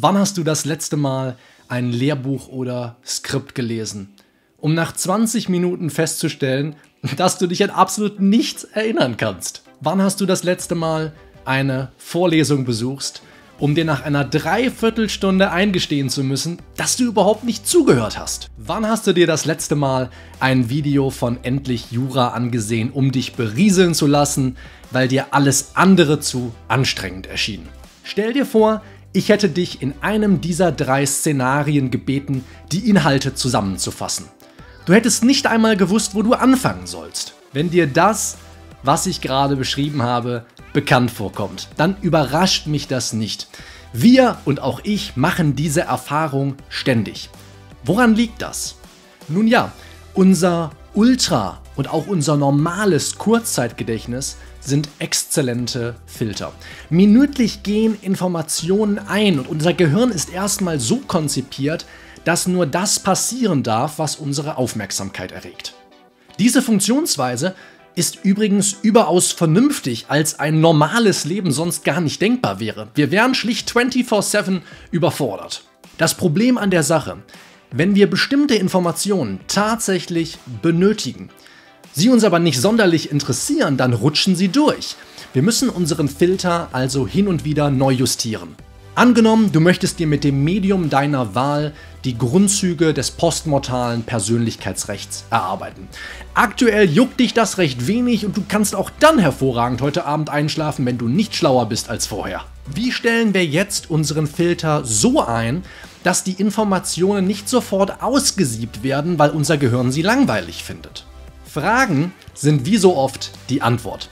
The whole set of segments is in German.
Wann hast du das letzte Mal ein Lehrbuch oder Skript gelesen? Um nach 20 Minuten festzustellen, dass du dich an absolut nichts erinnern kannst. Wann hast du das letzte Mal eine Vorlesung besuchst, um dir nach einer Dreiviertelstunde eingestehen zu müssen, dass du überhaupt nicht zugehört hast? Wann hast du dir das letzte Mal ein Video von Endlich Jura angesehen, um dich berieseln zu lassen, weil dir alles andere zu anstrengend erschien? Stell dir vor, ich hätte dich in einem dieser drei Szenarien gebeten, die Inhalte zusammenzufassen. Du hättest nicht einmal gewusst, wo du anfangen sollst. Wenn dir das, was ich gerade beschrieben habe, bekannt vorkommt, dann überrascht mich das nicht. Wir und auch ich machen diese Erfahrung ständig. Woran liegt das? Nun ja, unser Ultra und auch unser normales Kurzzeitgedächtnis sind exzellente Filter. Minütlich gehen Informationen ein und unser Gehirn ist erstmal so konzipiert, dass nur das passieren darf, was unsere Aufmerksamkeit erregt. Diese Funktionsweise ist übrigens überaus vernünftig, als ein normales Leben sonst gar nicht denkbar wäre. Wir wären schlicht 24/7 überfordert. Das Problem an der Sache, wenn wir bestimmte Informationen tatsächlich benötigen, sie uns aber nicht sonderlich interessieren, dann rutschen sie durch. Wir müssen unseren Filter also hin und wieder neu justieren. Angenommen, du möchtest dir mit dem Medium deiner Wahl die Grundzüge des postmortalen Persönlichkeitsrechts erarbeiten. Aktuell juckt dich das recht wenig und du kannst auch dann hervorragend heute Abend einschlafen, wenn du nicht schlauer bist als vorher. Wie stellen wir jetzt unseren Filter so ein, dass die Informationen nicht sofort ausgesiebt werden, weil unser Gehirn sie langweilig findet? Fragen sind wie so oft die Antwort.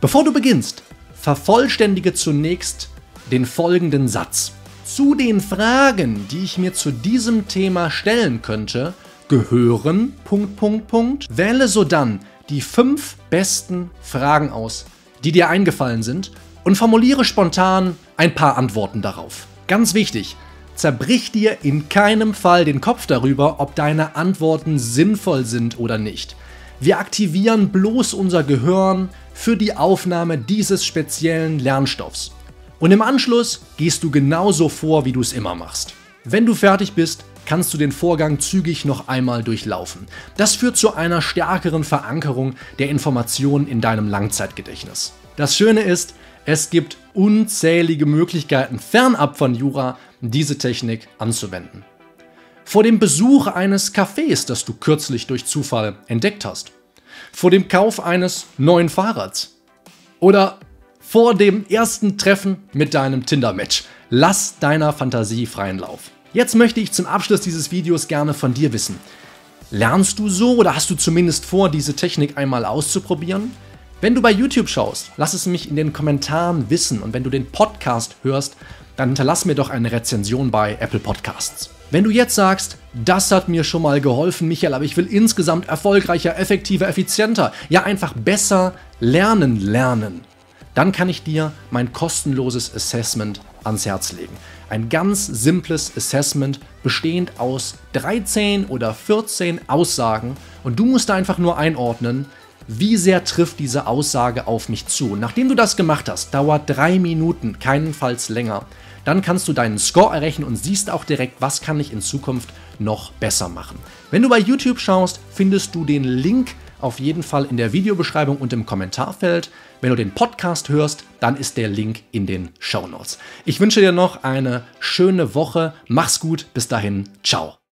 Bevor du beginnst, vervollständige zunächst den folgenden Satz. Zu den Fragen, die ich mir zu diesem Thema stellen könnte, gehören Punkt, Punkt, Punkt. Wähle sodann die fünf besten Fragen aus, die dir eingefallen sind und formuliere spontan ein paar Antworten darauf. Ganz wichtig, zerbrich dir in keinem Fall den Kopf darüber, ob deine Antworten sinnvoll sind oder nicht. Wir aktivieren bloß unser Gehirn für die Aufnahme dieses speziellen Lernstoffs. Und im Anschluss gehst du genauso vor, wie du es immer machst. Wenn du fertig bist, kannst du den Vorgang zügig noch einmal durchlaufen. Das führt zu einer stärkeren Verankerung der Informationen in deinem Langzeitgedächtnis. Das Schöne ist, es gibt unzählige Möglichkeiten fernab von Jura, diese Technik anzuwenden vor dem Besuch eines Cafés, das du kürzlich durch Zufall entdeckt hast, vor dem Kauf eines neuen Fahrrads oder vor dem ersten Treffen mit deinem Tinder-Match. Lass deiner Fantasie freien Lauf. Jetzt möchte ich zum Abschluss dieses Videos gerne von dir wissen. Lernst du so oder hast du zumindest vor, diese Technik einmal auszuprobieren? Wenn du bei YouTube schaust, lass es mich in den Kommentaren wissen und wenn du den Podcast hörst, dann hinterlass mir doch eine Rezension bei Apple Podcasts. Wenn du jetzt sagst, das hat mir schon mal geholfen, Michael, aber ich will insgesamt erfolgreicher, effektiver, effizienter, ja einfach besser lernen lernen, dann kann ich dir mein kostenloses Assessment ans Herz legen. Ein ganz simples Assessment bestehend aus 13 oder 14 Aussagen und du musst einfach nur einordnen, wie sehr trifft diese Aussage auf mich zu. Nachdem du das gemacht hast, dauert drei Minuten, keinenfalls länger, dann kannst du deinen Score errechnen und siehst auch direkt, was kann ich in Zukunft noch besser machen. Wenn du bei YouTube schaust, findest du den Link auf jeden Fall in der Videobeschreibung und im Kommentarfeld. Wenn du den Podcast hörst, dann ist der Link in den Show Notes. Ich wünsche dir noch eine schöne Woche. Mach's gut. Bis dahin. Ciao.